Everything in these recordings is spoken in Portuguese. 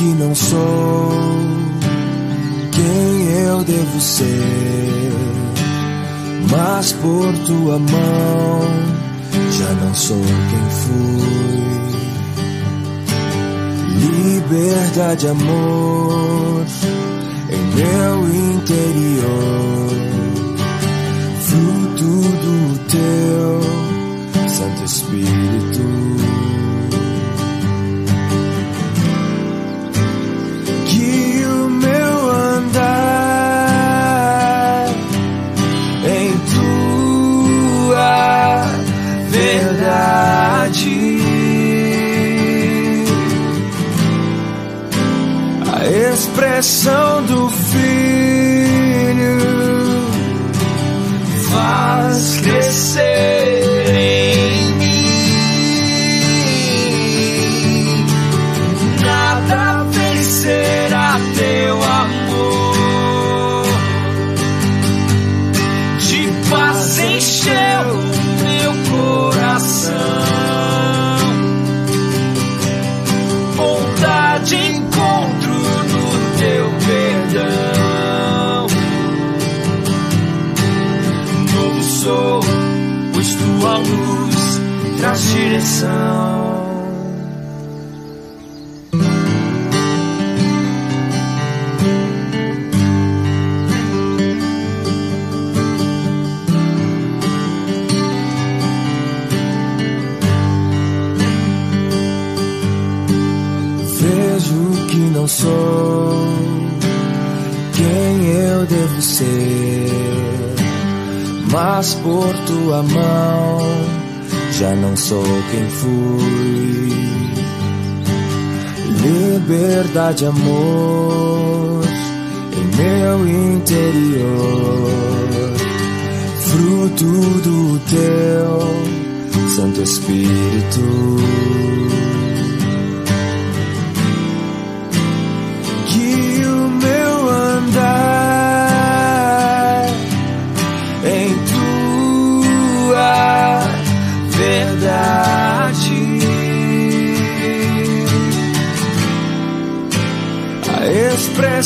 que não sou quem eu devo ser, mas por tua mão já não sou quem fui. Liberdade, amor em meu interior, fruto do teu Santo Espírito. Expressão do Filho. Faz crescer Liberdade, amor em meu interior, fruto do teu Santo Espírito.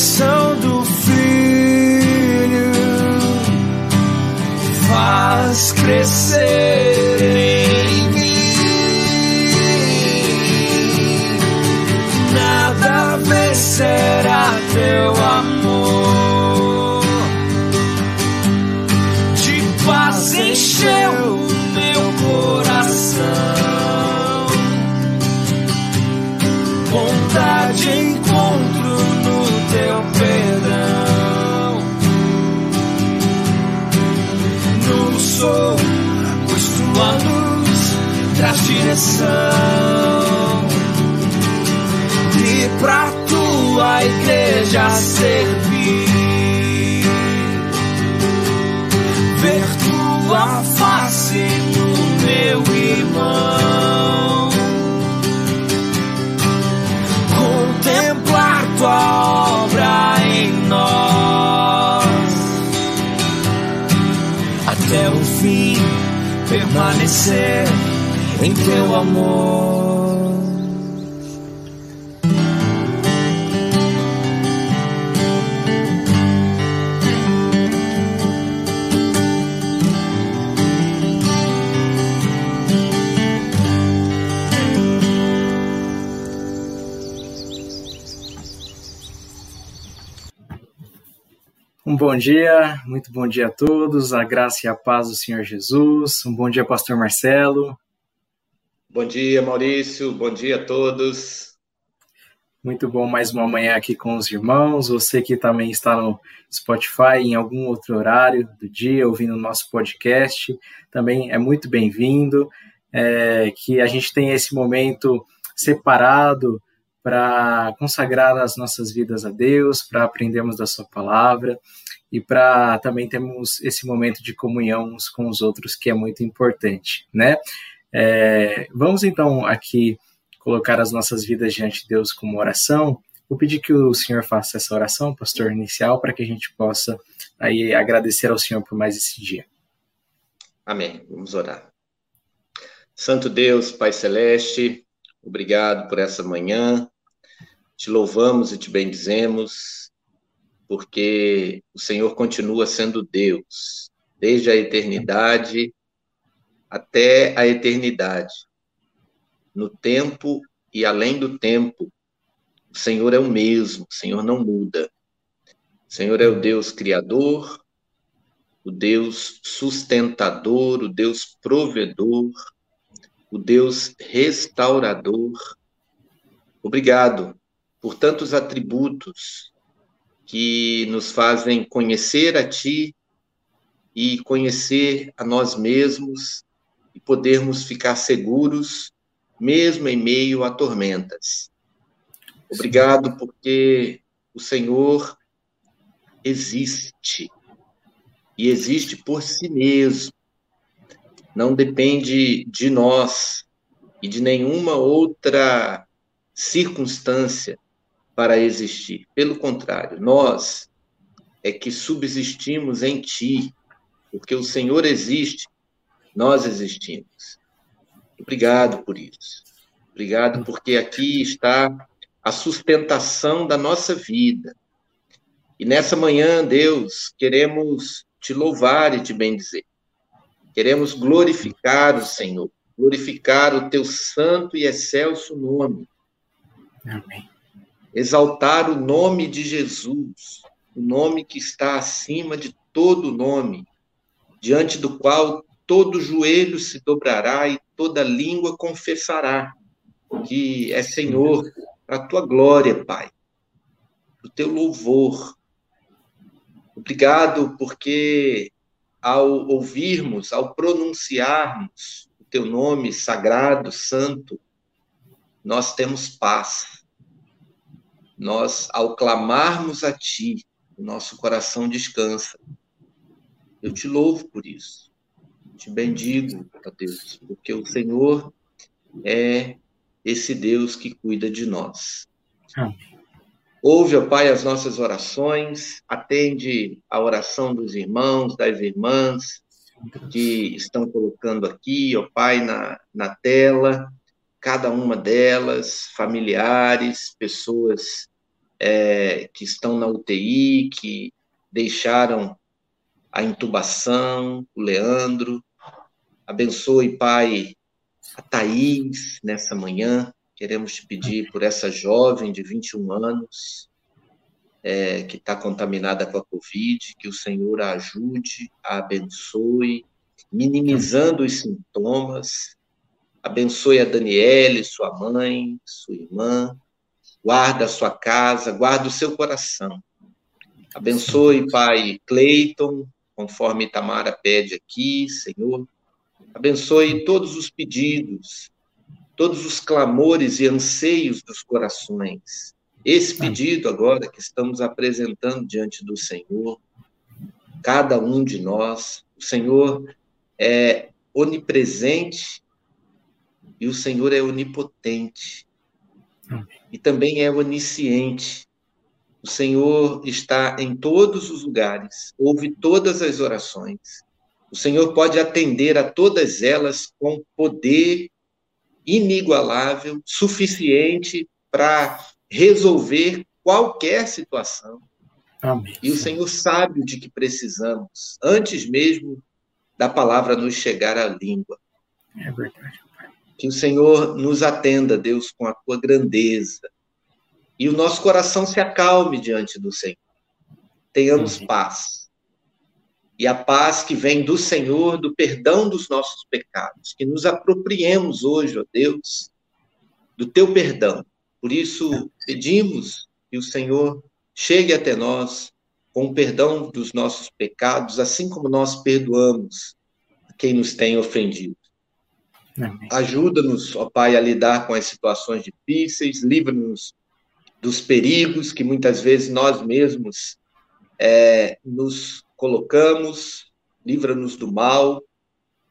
Expressão do Filho faz crescer igreja servir, ver tua face no meu irmão. Contemplar tua até o fim permanecer em teu amor. Bom dia, muito bom dia a todos, a graça e a paz do Senhor Jesus. Um bom dia, Pastor Marcelo. Bom dia, Maurício, bom dia a todos. Muito bom mais uma manhã aqui com os irmãos. Você que também está no Spotify em algum outro horário do dia, ouvindo o nosso podcast, também é muito bem-vindo. É, que a gente tenha esse momento separado para consagrar as nossas vidas a Deus, para aprendermos da Sua palavra e para também termos esse momento de comunhão uns com os outros, que é muito importante, né? É, vamos então aqui colocar as nossas vidas diante de Deus como oração. Vou pedir que o Senhor faça essa oração, pastor inicial, para que a gente possa aí agradecer ao Senhor por mais esse dia. Amém. Vamos orar. Santo Deus, Pai Celeste, obrigado por essa manhã. te louvamos e te bendizemos, porque o Senhor continua sendo Deus, desde a eternidade até a eternidade. No tempo e além do tempo, o Senhor é o mesmo, o Senhor não muda. O Senhor é o Deus criador, o Deus sustentador, o Deus provedor, o Deus restaurador. Obrigado por tantos atributos que nos fazem conhecer a Ti e conhecer a nós mesmos e podermos ficar seguros, mesmo em meio a tormentas. Obrigado porque o Senhor existe e existe por si mesmo. Não depende de nós e de nenhuma outra circunstância para existir. Pelo contrário, nós é que subsistimos em ti, porque o Senhor existe, nós existimos. Obrigado por isso. Obrigado porque aqui está a sustentação da nossa vida. E nessa manhã, Deus, queremos te louvar e te bendizer. Queremos glorificar o Senhor, glorificar o teu santo e excelso nome. Amém. Exaltar o nome de Jesus, o nome que está acima de todo nome, diante do qual todo joelho se dobrará e toda língua confessará que é Senhor, a tua glória, Pai, o teu louvor, Obrigado, porque ao ouvirmos, ao pronunciarmos o teu nome sagrado, santo, nós temos paz. Nós, ao clamarmos a ti, o nosso coração descansa. Eu te louvo por isso. Te bendigo, ó Deus, porque o Senhor é esse Deus que cuida de nós. Amém. Ouve, ó Pai, as nossas orações, atende a oração dos irmãos, das irmãs que estão colocando aqui, ó Pai, na, na tela, cada uma delas, familiares, pessoas é, que estão na UTI, que deixaram a intubação, o Leandro. Abençoe, Pai, a Thaís nessa manhã, Queremos te pedir por essa jovem de 21 anos é, que está contaminada com a Covid, que o Senhor a ajude, a abençoe, minimizando os sintomas. Abençoe a Daniele, sua mãe, sua irmã. Guarda a sua casa, guarda o seu coração. Abençoe, Pai Cleiton, conforme Tamara pede aqui, Senhor. Abençoe todos os pedidos todos os clamores e anseios dos corações. Esse pedido agora que estamos apresentando diante do Senhor, cada um de nós, o Senhor é onipresente e o Senhor é onipotente. E também é onisciente. O Senhor está em todos os lugares, ouve todas as orações. O Senhor pode atender a todas elas com poder inigualável, suficiente para resolver qualquer situação. Amém. E o Senhor sabe o de que precisamos, antes mesmo da palavra nos chegar à língua. É verdade. Que o Senhor nos atenda, Deus, com a tua grandeza. E o nosso coração se acalme diante do Senhor. Tenhamos Amém. paz e a paz que vem do Senhor, do perdão dos nossos pecados, que nos apropriemos hoje, ó Deus, do teu perdão. Por isso, pedimos que o Senhor chegue até nós com o perdão dos nossos pecados, assim como nós perdoamos quem nos tem ofendido. Ajuda-nos, ó Pai, a lidar com as situações difíceis, livra-nos dos perigos que muitas vezes nós mesmos é, nos colocamos, livra-nos do mal,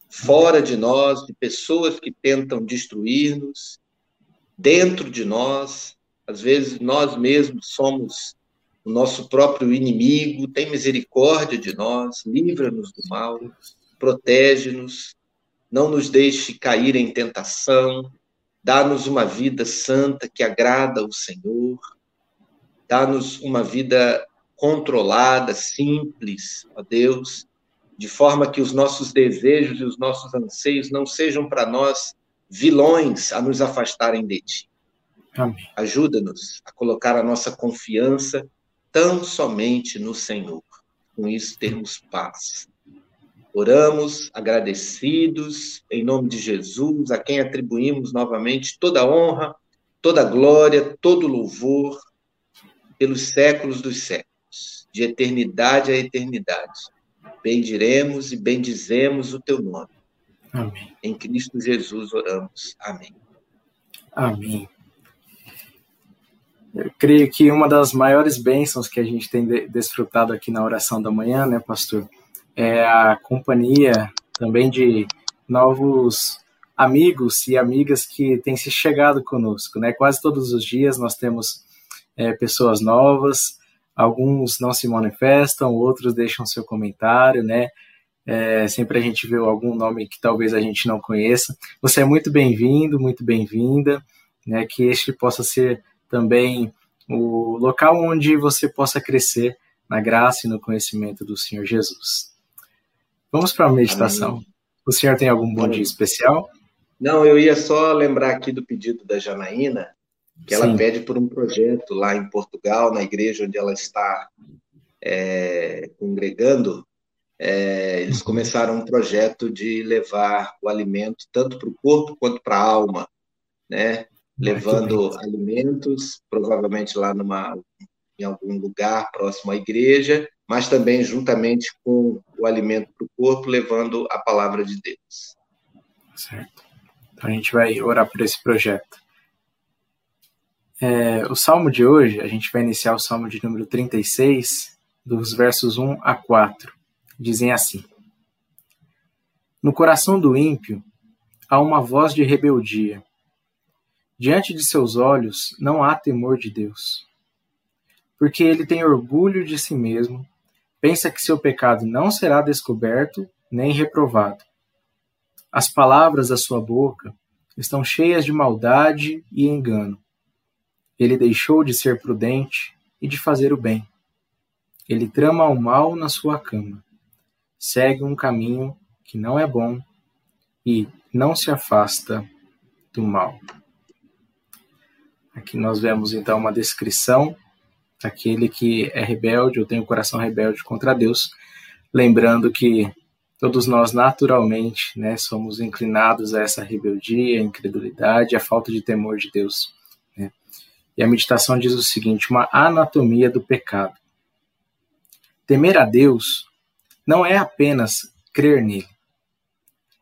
fora de nós, de pessoas que tentam destruir-nos, dentro de nós, às vezes nós mesmos somos o nosso próprio inimigo, tem misericórdia de nós, livra-nos do mal, protege-nos, não nos deixe cair em tentação, Dá-nos uma vida santa que agrada ao Senhor. Dá-nos uma vida controlada, simples, ó Deus, de forma que os nossos desejos e os nossos anseios não sejam para nós vilões a nos afastarem de Ti. Ajuda-nos a colocar a nossa confiança tão somente no Senhor. Com isso, termos paz. Oramos agradecidos, em nome de Jesus, a quem atribuímos novamente toda a honra, toda a glória, todo o louvor, pelos séculos dos séculos, de eternidade a eternidade. Bendiremos e bendizemos o teu nome. Amém. Em Cristo Jesus oramos. Amém. Amém. Eu creio que uma das maiores bênçãos que a gente tem desfrutado aqui na oração da manhã, né, pastor, é a companhia também de novos amigos e amigas que têm se chegado conosco, né? Quase todos os dias nós temos é, pessoas novas, alguns não se manifestam, outros deixam seu comentário, né? É, sempre a gente vê algum nome que talvez a gente não conheça. Você é muito bem-vindo, muito bem-vinda, né? Que este possa ser também o local onde você possa crescer na graça e no conhecimento do Senhor Jesus. Vamos para a meditação. Amém. O senhor tem algum bom dia especial? Não, eu ia só lembrar aqui do pedido da Janaína, que ela Sim. pede por um projeto lá em Portugal, na igreja onde ela está é, congregando. É, eles começaram um projeto de levar o alimento tanto para o corpo quanto para a alma, né? levando alimentos, provavelmente lá numa, em algum lugar próximo à igreja, mas também juntamente com o alimento para o corpo, levando a palavra de Deus. Certo. Então a gente vai orar por esse projeto. É, o salmo de hoje, a gente vai iniciar o salmo de número 36, dos versos 1 a 4. Dizem assim: No coração do ímpio há uma voz de rebeldia Diante de seus olhos não há temor de Deus. Porque ele tem orgulho de si mesmo, pensa que seu pecado não será descoberto nem reprovado. As palavras da sua boca estão cheias de maldade e engano. Ele deixou de ser prudente e de fazer o bem. Ele trama o mal na sua cama. Segue um caminho que não é bom e não se afasta do mal. Aqui nós vemos então uma descrição daquele que é rebelde ou tem o coração rebelde contra Deus, lembrando que todos nós naturalmente, né, somos inclinados a essa rebeldia, incredulidade, a falta de temor de Deus. Né? E a meditação diz o seguinte: uma anatomia do pecado. Temer a Deus não é apenas crer nele,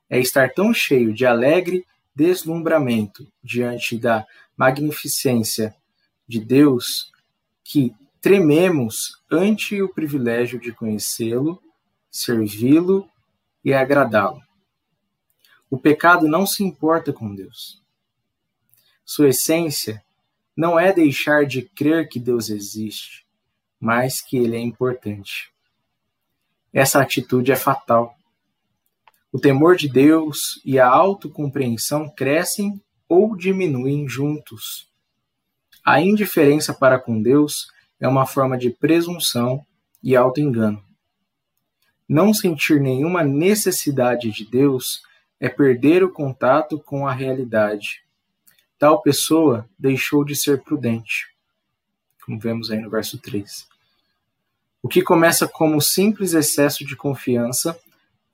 é estar tão cheio de alegre deslumbramento diante da magnificência de Deus que trememos ante o privilégio de conhecê-lo, servi-lo e agradá-lo. O pecado não se importa com Deus. Sua essência não é deixar de crer que Deus existe, mas que ele é importante. Essa atitude é fatal. O temor de Deus e a autocompreensão crescem ou diminuem juntos. A indiferença para com Deus é uma forma de presunção e auto-engano. Não sentir nenhuma necessidade de Deus é perder o contato com a realidade. Tal pessoa deixou de ser prudente, como vemos aí no verso 3. O que começa como simples excesso de confiança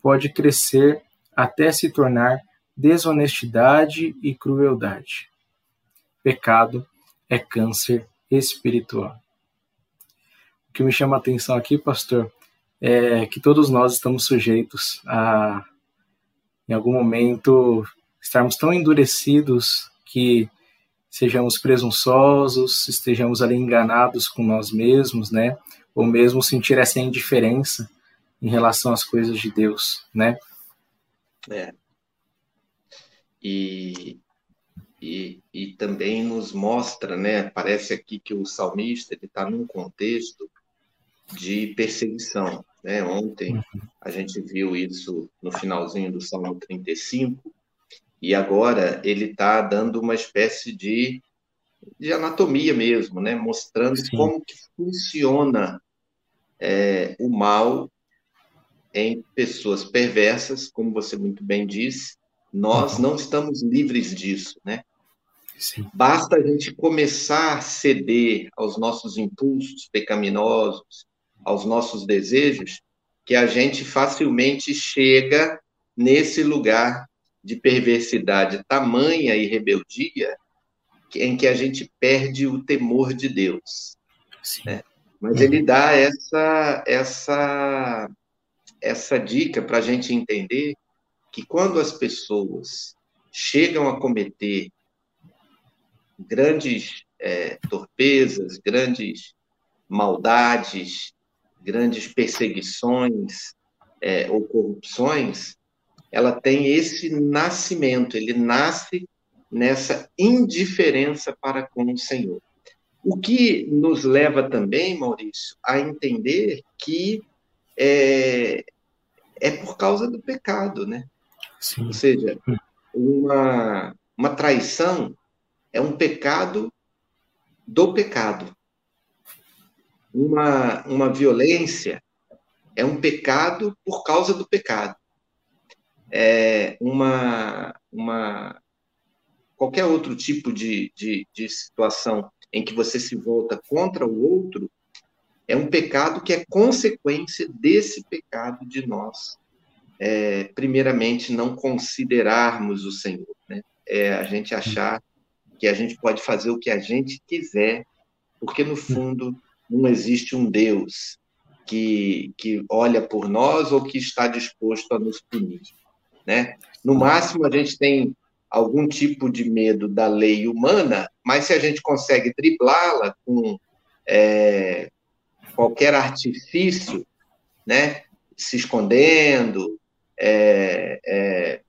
pode crescer até se tornar desonestidade e crueldade. Pecado é câncer espiritual. O que me chama a atenção aqui, pastor, é que todos nós estamos sujeitos a, em algum momento, estarmos tão endurecidos que sejamos presunçosos, estejamos ali enganados com nós mesmos, né? Ou mesmo sentir essa indiferença em relação às coisas de Deus, né? É e, e, e também nos mostra, né? Parece aqui que o salmista ele está num contexto de perseguição, né? Ontem a gente viu isso no finalzinho do Salmo 35 E agora ele está dando uma espécie de, de anatomia mesmo, né? mostrando Sim. como que funciona é, o mal em pessoas perversas, como você muito bem disse. Nós uhum. não estamos livres disso, né? Sim. Basta a gente começar a ceder aos nossos impulsos pecaminosos, aos nossos desejos, que a gente facilmente chega nesse lugar de perversidade tamanha e rebeldia em que a gente perde o temor de Deus. Né? Mas ele dá essa, essa, essa dica para a gente entender que quando as pessoas chegam a cometer grandes é, torpezas, grandes maldades, grandes perseguições é, ou corrupções, ela tem esse nascimento, ele nasce nessa indiferença para com o Senhor. O que nos leva também, Maurício, a entender que é, é por causa do pecado, né? Sim. Ou seja, uma, uma traição é um pecado do pecado. Uma, uma violência é um pecado por causa do pecado é, uma, uma qualquer outro tipo de, de, de situação em que você se volta contra o outro, é um pecado que é consequência desse pecado de nós, é, primeiramente, não considerarmos o Senhor, né? É a gente achar que a gente pode fazer o que a gente quiser, porque no fundo não existe um Deus que, que olha por nós ou que está disposto a nos punir. Né? No máximo, a gente tem algum tipo de medo da lei humana, mas se a gente consegue driblá-la com é, qualquer artifício, né, se escondendo, é, é,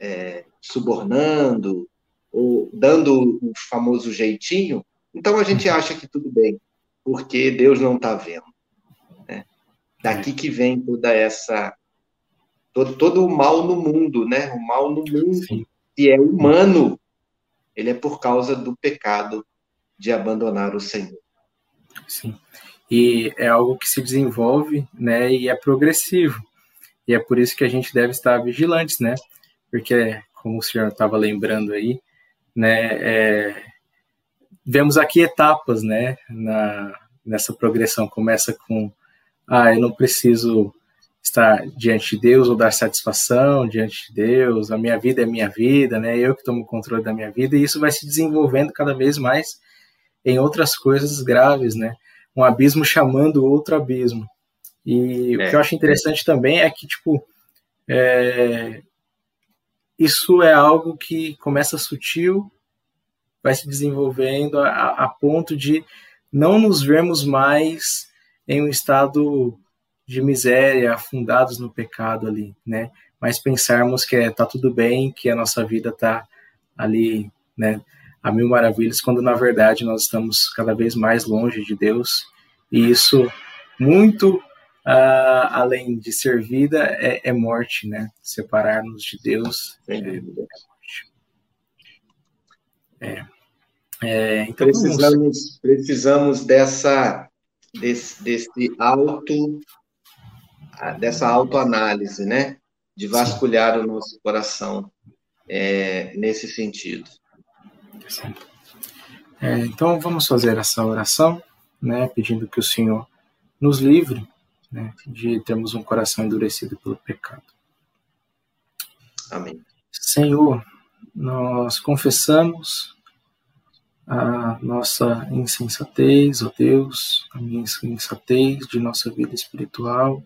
é, subornando, ou dando o famoso jeitinho, então a gente acha que tudo bem, porque Deus não está vendo. Né? Daqui que vem toda essa todo, todo o mal no mundo, né? O mal no mundo, Sim. que é humano, ele é por causa do pecado de abandonar o Senhor. Sim. E é algo que se desenvolve, né? E é progressivo. E é por isso que a gente deve estar vigilantes, né? Porque, como o senhor estava lembrando aí, né? É, vemos aqui etapas, né? Na, nessa progressão. Começa com, ah, eu não preciso estar diante de Deus ou dar satisfação diante de Deus, a minha vida é minha vida, né? Eu que tomo o controle da minha vida, e isso vai se desenvolvendo cada vez mais em outras coisas graves, né? Um abismo chamando outro abismo. E é. o que eu acho interessante também é que, tipo, é... isso é algo que começa sutil, vai se desenvolvendo a, a ponto de não nos vermos mais em um estado de miséria, afundados no pecado ali, né? Mas pensarmos que está é, tudo bem, que a nossa vida está ali, né? A mil maravilhas, quando na verdade nós estamos cada vez mais longe de Deus e isso muito uh, além de ser vida é, é morte, né? Separar-nos de Deus é, é, morte. É. É, então precisamos, vamos... precisamos dessa desse, desse auto dessa autoanálise, né? De vasculhar o nosso coração é, nesse sentido. É, então vamos fazer essa oração, né? Pedindo que o Senhor nos livre né, de termos um coração endurecido pelo pecado. Amém. Senhor, nós confessamos a nossa insensatez, ó oh Deus, a minha insensatez de nossa vida espiritual,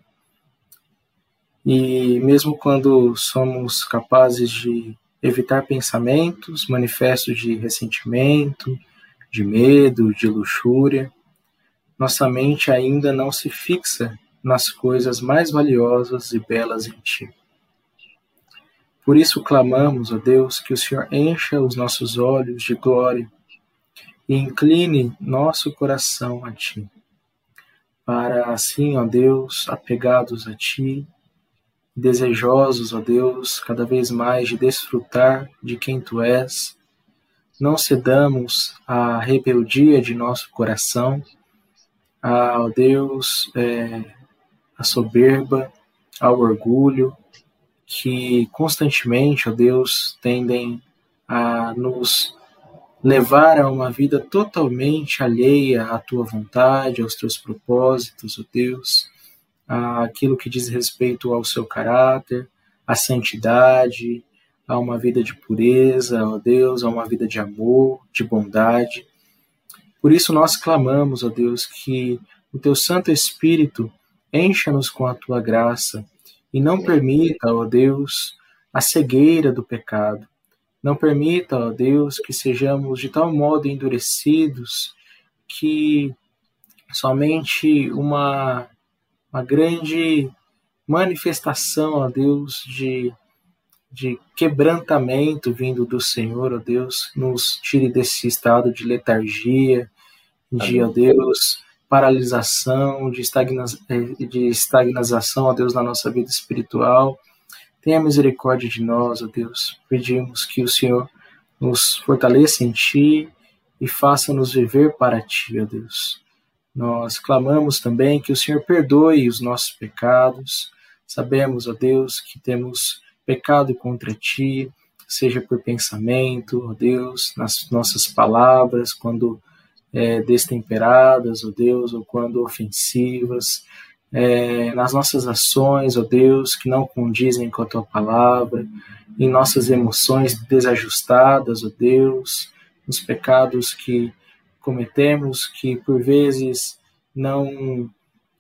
e mesmo quando somos capazes de evitar pensamentos, manifestos de ressentimento, de medo, de luxúria, nossa mente ainda não se fixa nas coisas mais valiosas e belas em Ti. Por isso clamamos, ó Deus, que o Senhor encha os nossos olhos de glória e incline nosso coração a Ti, para assim, ó Deus, apegados a Ti, desejosos, ó Deus, cada vez mais de desfrutar de quem Tu és. Não cedamos à rebeldia de nosso coração, ao Deus, é, a soberba, ao orgulho, que constantemente, ó Deus, tendem a nos levar a uma vida totalmente alheia à tua vontade, aos teus propósitos, ó Deus, aquilo que diz respeito ao seu caráter, à santidade, a uma vida de pureza, ó Deus, a uma vida de amor, de bondade. Por isso nós clamamos, ó Deus, que o teu Santo Espírito encha-nos com a tua graça e não permita, ó Deus, a cegueira do pecado. Não permita, ó Deus, que sejamos de tal modo endurecidos que somente uma, uma grande manifestação, ó Deus, de, de quebrantamento vindo do Senhor, ó Deus, nos tire desse estado de letargia, de, ó Deus, paralisação, de, estagna, de estagnação, ó Deus, na nossa vida espiritual. Tenha misericórdia de nós, ó Deus. Pedimos que o Senhor nos fortaleça em Ti e faça-nos viver para Ti, ó Deus. Nós clamamos também que o Senhor perdoe os nossos pecados. Sabemos, ó Deus, que temos pecado contra Ti, seja por pensamento, ó Deus, nas nossas palavras, quando é, destemperadas, ó Deus, ou quando ofensivas, é, nas nossas ações, ó Deus, que não condizem com a tua palavra, em nossas emoções desajustadas, ó Deus, nos pecados que cometemos, que por vezes não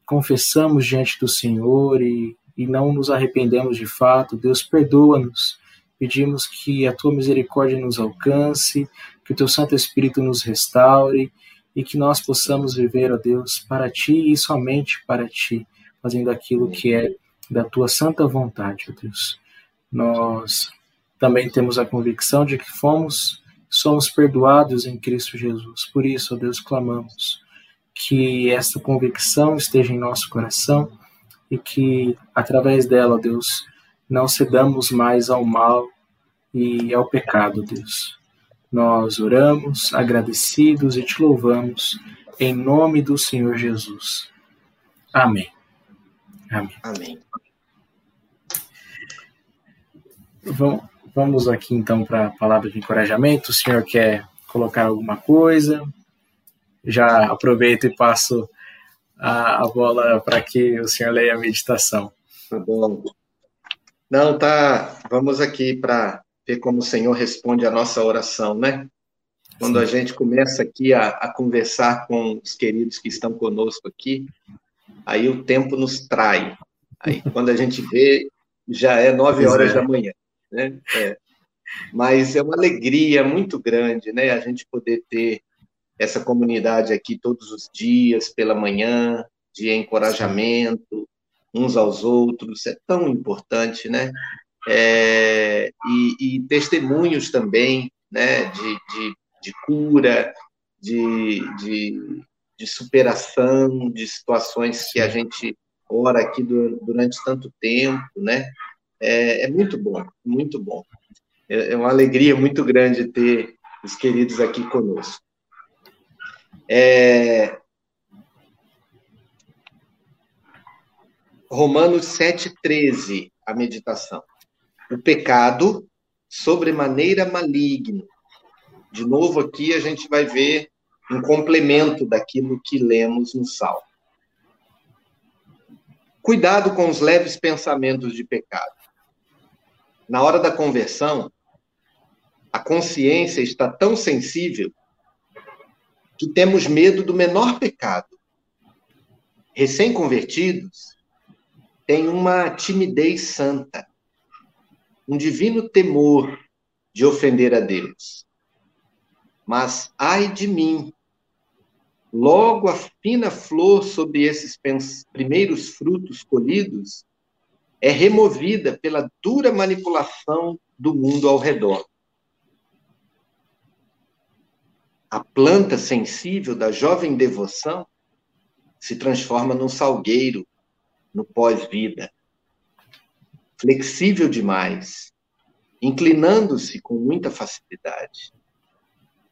confessamos diante do Senhor e, e não nos arrependemos de fato, Deus, perdoa-nos. Pedimos que a tua misericórdia nos alcance, que o teu Santo Espírito nos restaure e que nós possamos viver, ó Deus, para ti e somente para ti, fazendo aquilo que é da tua santa vontade, ó Deus. Nós também temos a convicção de que fomos, somos perdoados em Cristo Jesus. Por isso, ó Deus, clamamos que essa convicção esteja em nosso coração e que através dela, ó Deus, não cedamos mais ao mal e ao pecado, Deus. Nós oramos agradecidos e te louvamos em nome do Senhor Jesus. Amém. Amém. Amém. Vamos aqui então para a palavra de encorajamento. O senhor quer colocar alguma coisa? Já aproveito e passo a, a bola para que o senhor leia a meditação. Tá bom. Não, tá. Vamos aqui para ver como o Senhor responde a nossa oração, né? Quando a gente começa aqui a, a, conversar com os queridos que estão conosco aqui, aí o tempo nos trai. Aí quando a gente vê, já é nove horas é. da manhã, né? É. Mas é uma alegria muito grande, né? A gente poder ter essa comunidade aqui todos os dias, pela manhã, de encorajamento uns aos outros, é tão importante, né? é, e, e, testemunhos também né, de, de, de cura, de, de, de, superação de situações que a gente ora aqui do, durante tanto tempo, né? É, é, muito bom, muito bom. É, é uma alegria muito grande ter os queridos aqui conosco. É, Romanos 7,13, a meditação o pecado sobremaneira maligno. De novo, aqui a gente vai ver um complemento daquilo que lemos no Salmo. Cuidado com os leves pensamentos de pecado. Na hora da conversão, a consciência está tão sensível que temos medo do menor pecado. Recém-convertidos têm uma timidez santa um divino temor de ofender a Deus. Mas ai de mim, logo a fina flor sobre esses primeiros frutos colhidos é removida pela dura manipulação do mundo ao redor. A planta sensível da jovem devoção se transforma num salgueiro no pós-vida. flexível demais, inclinando-se com muita facilidade.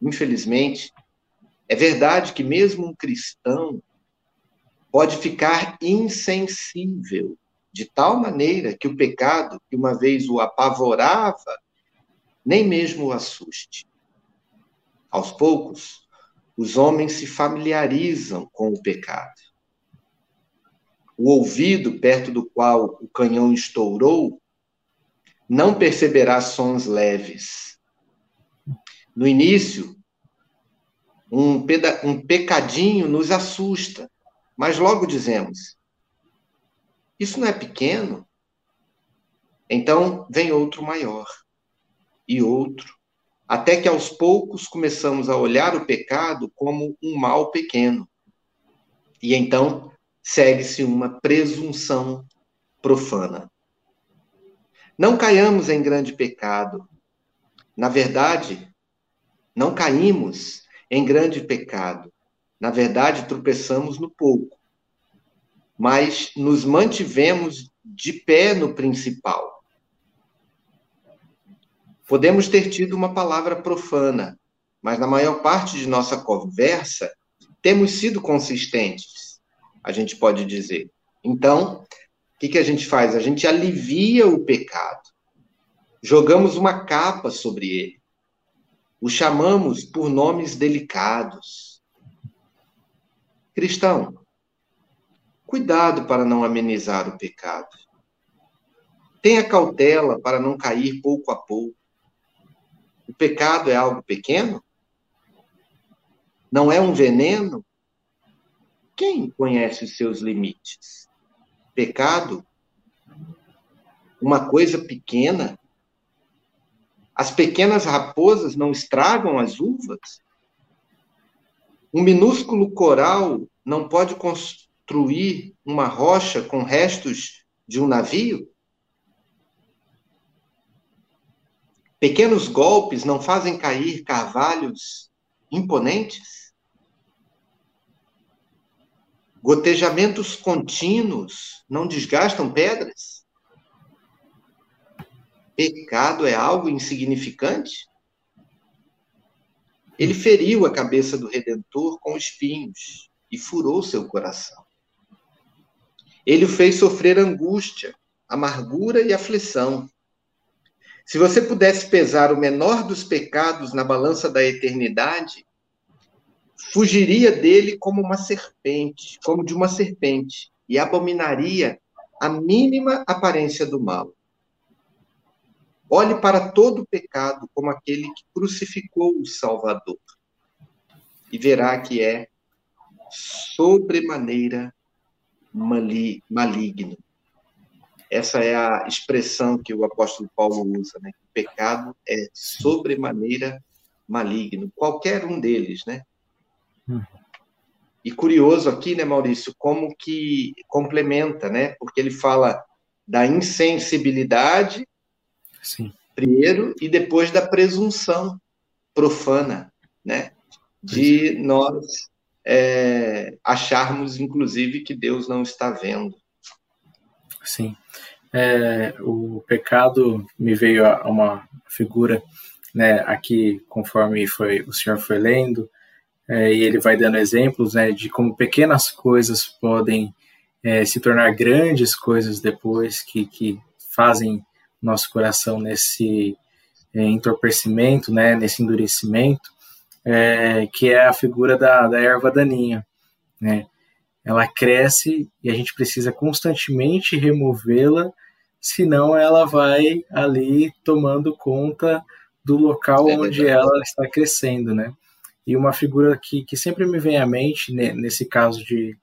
Infelizmente, é verdade que mesmo um cristão pode ficar insensível de tal maneira que o pecado, que uma vez o apavorava, nem mesmo o assuste. Aos poucos, os homens se familiarizam com o pecado. O ouvido perto do qual o canhão estourou não perceberá sons leves. No início, um, um pecadinho nos assusta, mas logo dizemos: Isso não é pequeno? Então vem outro maior, e outro, até que aos poucos começamos a olhar o pecado como um mal pequeno. E então segue-se uma presunção profana. Não caiamos em grande pecado. Na verdade, não caímos em grande pecado. Na verdade, tropeçamos no pouco. Mas nos mantivemos de pé no principal. Podemos ter tido uma palavra profana, mas na maior parte de nossa conversa temos sido consistentes, a gente pode dizer. Então, o que, que a gente faz? A gente alivia o pecado. Jogamos uma capa sobre ele. O chamamos por nomes delicados. Cristão, cuidado para não amenizar o pecado. Tenha cautela para não cair pouco a pouco. O pecado é algo pequeno? Não é um veneno? Quem conhece os seus limites? pecado uma coisa pequena? As pequenas raposas não estragam as uvas? Um minúsculo coral não pode construir uma rocha com restos de um navio? Pequenos golpes não fazem cair carvalhos imponentes? Gotejamentos contínuos não desgastam pedras? Pecado é algo insignificante? Ele feriu a cabeça do Redentor com espinhos e furou seu coração. Ele o fez sofrer angústia, amargura e aflição. Se você pudesse pesar o menor dos pecados na balança da eternidade, fugiria dele como uma serpente, como de uma serpente, e abominaria a mínima aparência do mal. Olhe para todo o pecado como aquele que crucificou o Salvador, e verá que é sobremaneira maligno. Essa é a expressão que o apóstolo Paulo usa, né? O pecado é sobremaneira maligno, qualquer um deles, né? E curioso aqui, né, Maurício, como que complementa, né? Porque ele fala da insensibilidade, Sim. primeiro, e depois da presunção profana, né? De nós é, acharmos, inclusive, que Deus não está vendo. Sim. É, o pecado me veio a uma figura, né? Aqui, conforme foi o senhor foi lendo, é, e ele vai dando exemplos né, de como pequenas coisas podem é, se tornar grandes coisas depois, que, que fazem nosso coração nesse é, entorpecimento, né, nesse endurecimento, é, que é a figura da, da erva daninha. Né? Ela cresce e a gente precisa constantemente removê-la, senão ela vai ali tomando conta do local é onde ela está crescendo, né? E uma figura que, que sempre me vem à mente, né, nesse caso de,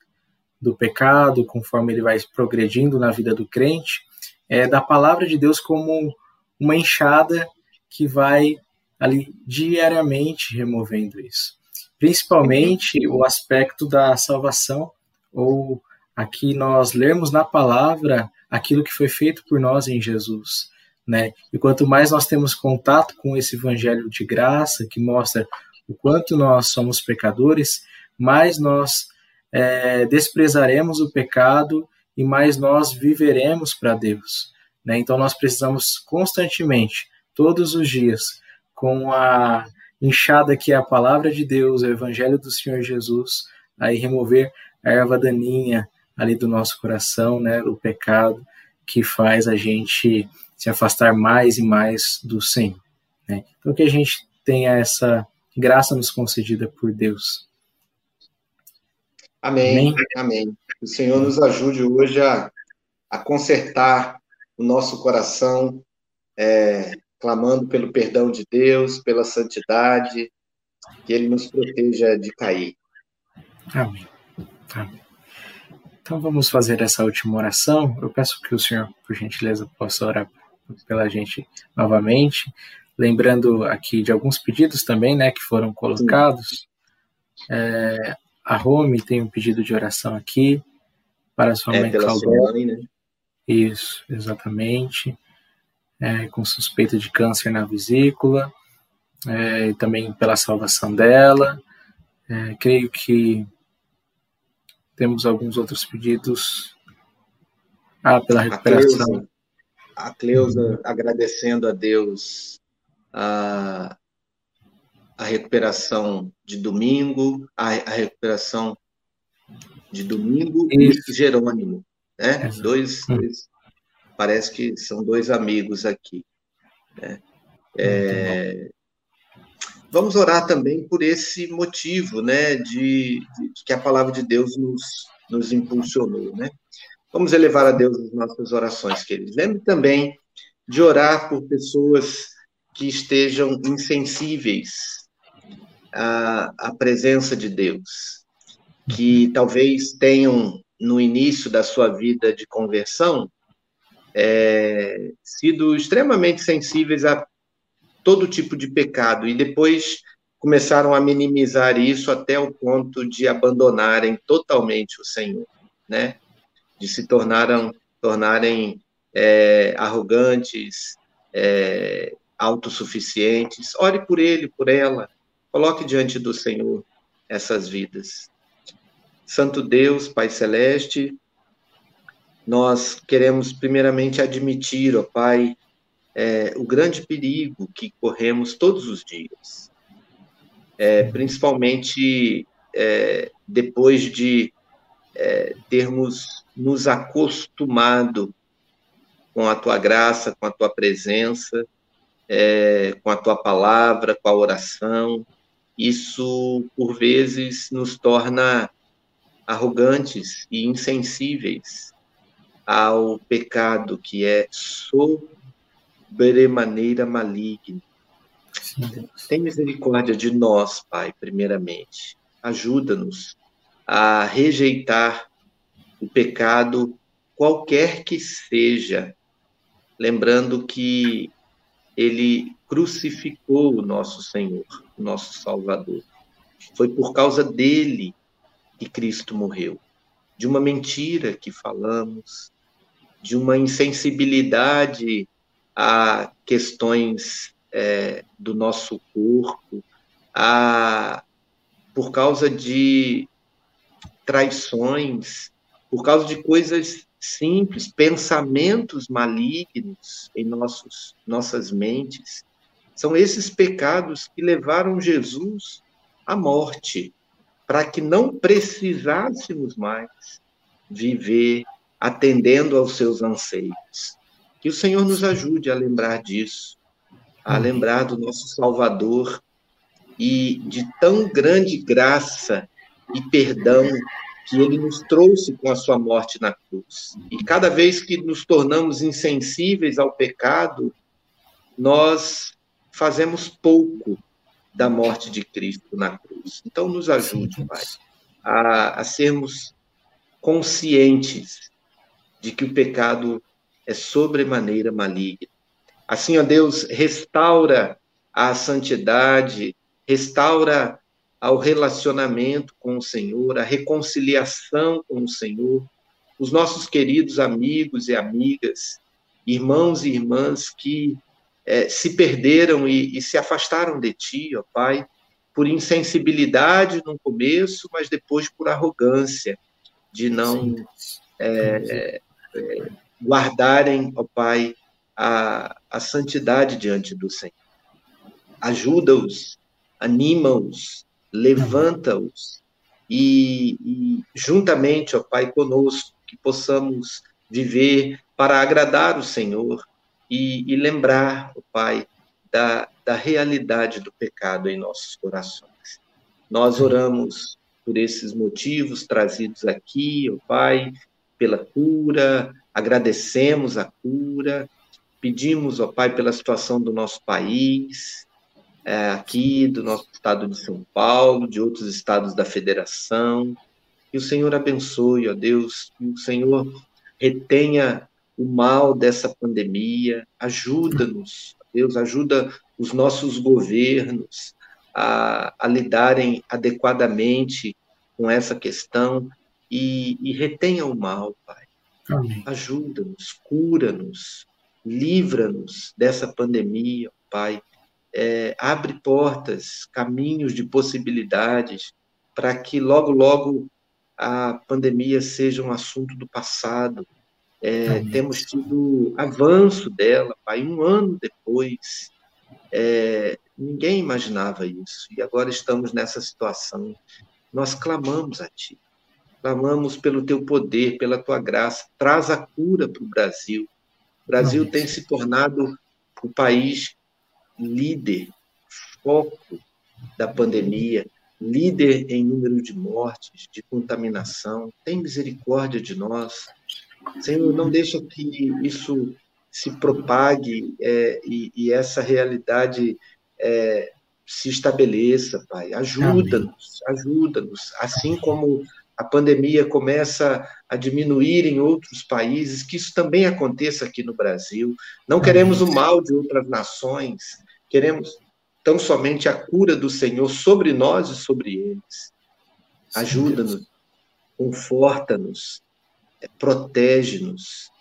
do pecado, conforme ele vai progredindo na vida do crente, é da palavra de Deus como uma enxada que vai ali diariamente removendo isso. Principalmente o aspecto da salvação, ou aqui nós lermos na palavra aquilo que foi feito por nós em Jesus. Né? E quanto mais nós temos contato com esse evangelho de graça, que mostra o quanto nós somos pecadores, mais nós é, desprezaremos o pecado e mais nós viveremos para Deus. Né? Então nós precisamos constantemente, todos os dias, com a enxada que é a palavra de Deus, o evangelho do Senhor Jesus, aí remover a erva daninha ali do nosso coração, né, o pecado que faz a gente se afastar mais e mais do Senhor. Né? Então que a gente tenha essa graça nos concedida por Deus. Amém, amém. amém. O Senhor nos ajude hoje a, a consertar o nosso coração, é, clamando pelo perdão de Deus, pela santidade, que Ele nos proteja de cair. Amém. Amém. Então vamos fazer essa última oração. Eu peço que o Senhor, por gentileza, possa orar pela gente novamente, lembrando aqui de alguns pedidos também, né, que foram colocados. É, a Rome tem um pedido de oração aqui para sua é, mãe Claudete. Né? Isso, exatamente é, com suspeita de câncer na vesícula, é, e também pela salvação dela. É, creio que temos alguns outros pedidos. Ah, pela recuperação. A Cleusa, a Cleusa agradecendo a Deus a, a recuperação de domingo, a, a recuperação de domingo Isso. e Jerônimo, né? Dois, dois parece que são dois amigos aqui. Né? É, vamos orar também por esse motivo, né, de, de, que a palavra de Deus nos, nos impulsionou, né? Vamos elevar a Deus as nossas orações, queridos. Lembre também de orar por pessoas que estejam insensíveis à, à presença de Deus, que talvez tenham no início da sua vida de conversão é, sido extremamente sensíveis a todo tipo de pecado e depois começaram a minimizar isso até o ponto de abandonarem totalmente o Senhor, né? De se tornaram, tornarem é, arrogantes, é, autossuficientes. Ore por ele, por ela. Coloque diante do Senhor essas vidas. Santo Deus, Pai Celeste, nós queremos primeiramente admitir, ó Pai, é, o grande perigo que corremos todos os dias, é, principalmente é, depois de é, termos nos acostumado com a tua graça, com a tua presença, é, com a tua palavra, com a oração. Isso, por vezes, nos torna arrogantes e insensíveis ao pecado que é sobremaneira maligno. Tem misericórdia de nós, Pai, primeiramente. Ajuda-nos a rejeitar o pecado, qualquer que seja, lembrando que ele crucificou o nosso Senhor, o nosso Salvador. Foi por causa dele que Cristo morreu. De uma mentira que falamos, de uma insensibilidade a questões é, do nosso corpo, a, por causa de traições, por causa de coisas simples, pensamentos malignos em nossos, nossas mentes. São esses pecados que levaram Jesus à morte, para que não precisássemos mais viver atendendo aos seus anseios. Que o Senhor nos ajude a lembrar disso, a lembrar do nosso Salvador e de tão grande graça e perdão que ele nos trouxe com a sua morte na cruz. E cada vez que nos tornamos insensíveis ao pecado, nós fazemos pouco da morte de Cristo na cruz. Então, nos ajude, Pai, a, a sermos conscientes de que o pecado é sobremaneira maligno. Assim, ó Deus, restaura a santidade, restaura ao relacionamento com o Senhor, a reconciliação com o Senhor, os nossos queridos amigos e amigas, irmãos e irmãs que é, se perderam e, e se afastaram de Ti, ó Pai, por insensibilidade no começo, mas depois por arrogância, de não é, é, guardarem, ó Pai, a, a santidade diante do Senhor. Ajuda-os, anima-os, levanta-os e, e, juntamente, ó Pai, conosco, que possamos viver para agradar o Senhor e, e lembrar, ó Pai, da, da realidade do pecado em nossos corações. Nós oramos por esses motivos trazidos aqui, ó Pai, pela cura, agradecemos a cura, pedimos, ó Pai, pela situação do nosso país, é, aqui, do nosso estado de São Paulo, de outros estados da federação. Que o Senhor abençoe, ó Deus, que o Senhor retenha o mal dessa pandemia, ajuda-nos, Deus, ajuda os nossos governos a, a lidarem adequadamente com essa questão e, e retenha o mal, Pai. Ajuda-nos, cura-nos, livra-nos dessa pandemia, Pai. É, abre portas, caminhos de possibilidades para que logo, logo a pandemia seja um assunto do passado. É, temos tido avanço dela, Pai, um ano depois. É, ninguém imaginava isso e agora estamos nessa situação. Nós clamamos a Ti, clamamos pelo Teu poder, pela Tua graça. Traz a cura para o Brasil. O Brasil tem se tornado o país líder, foco da pandemia, líder em número de mortes, de contaminação. Tem misericórdia de nós. Senhor, não deixa que isso se propague é, e, e, essa realidade é, se estabeleça, Pai. Ajuda-nos, ajuda-nos. Assim como a pandemia começa a diminuir em outros países, que isso também aconteça aqui no Brasil. Não queremos o mal de outras nações, queremos tão somente a cura do Senhor sobre nós e sobre eles. Ajuda-nos, conforta-nos, é, protege-nos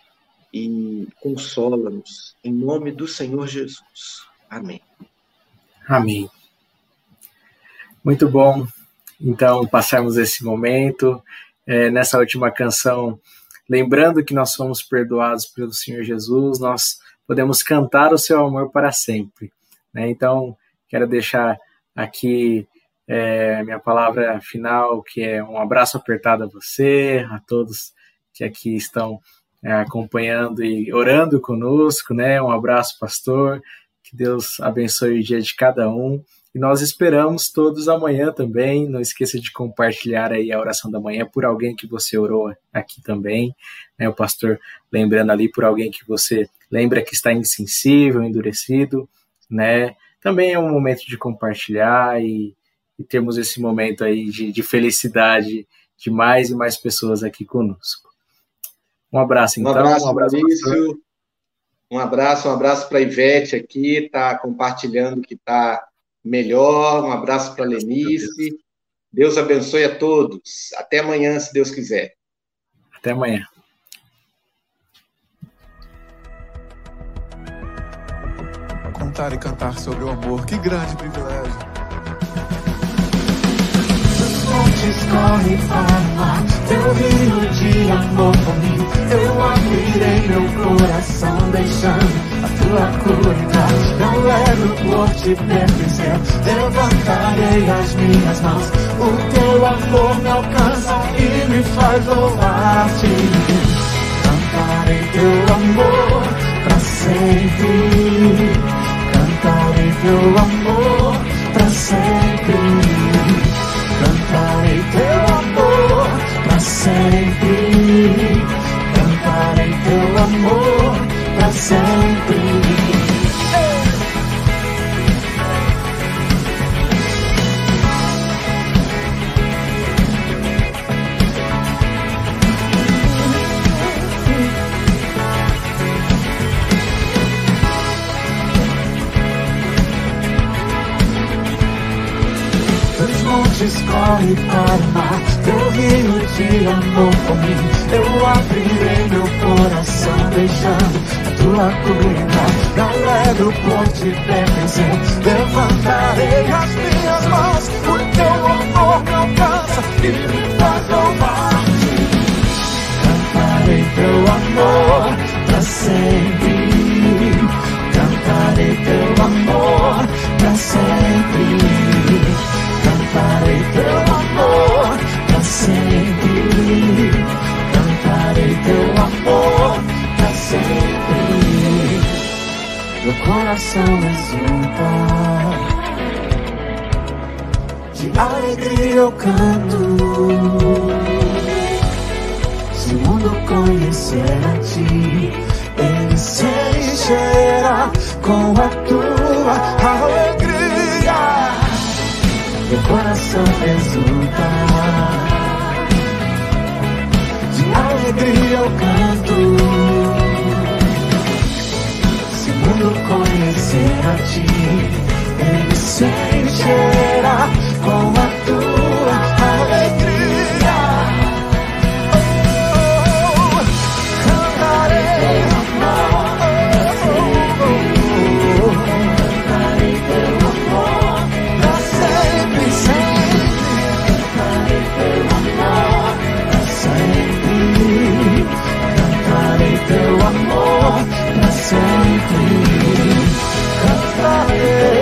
e consola-nos. Em nome do Senhor Jesus. Amém. Amém. Muito bom então, passarmos esse momento, é, nessa última canção, lembrando que nós somos perdoados pelo Senhor Jesus, nós podemos cantar o seu amor para sempre. Né? Então, quero deixar aqui é, minha palavra final, que é um abraço apertado a você, a todos que aqui estão é, acompanhando e orando conosco, né? Um abraço, pastor. Que Deus abençoe o dia de cada um. E nós esperamos todos amanhã também. Não esqueça de compartilhar aí a oração da manhã por alguém que você orou aqui também. Né? O pastor lembrando ali por alguém que você lembra que está insensível, endurecido, né? Também é um momento de compartilhar e, e termos esse momento aí de, de, felicidade de mais e mais pessoas aqui conosco. Um abraço, então. Um abraço, um abraço Maurício. Um abraço, um abraço para a Ivete aqui, está compartilhando que está melhor. Um abraço para a Lenice. Deus abençoe a todos. Até amanhã, se Deus quiser. Até amanhã. Contar e cantar sobre o amor, que grande privilégio. Montes corre para teu rio de amor por mim. Eu abrirei meu coração, deixando a tua cura. Não levo por te pertencer, levantarei as minhas mãos. O teu amor me alcança e me faz louvar-te. Cantarei teu amor para sempre. Cantarei teu amor De alegria eu canto. Se o mundo conhecer a ti, ele se encherá com a tua alegria. Meu coração exulta. De alegria eu canto mundo conhecer a ti, se encherá com a tua alegria. Oh, cantarei amor, cantarei teu amor, pra sempre, sempre. Cantarei teu amor, pra sempre. Cantarei teu amor, pra sempre. Cantarei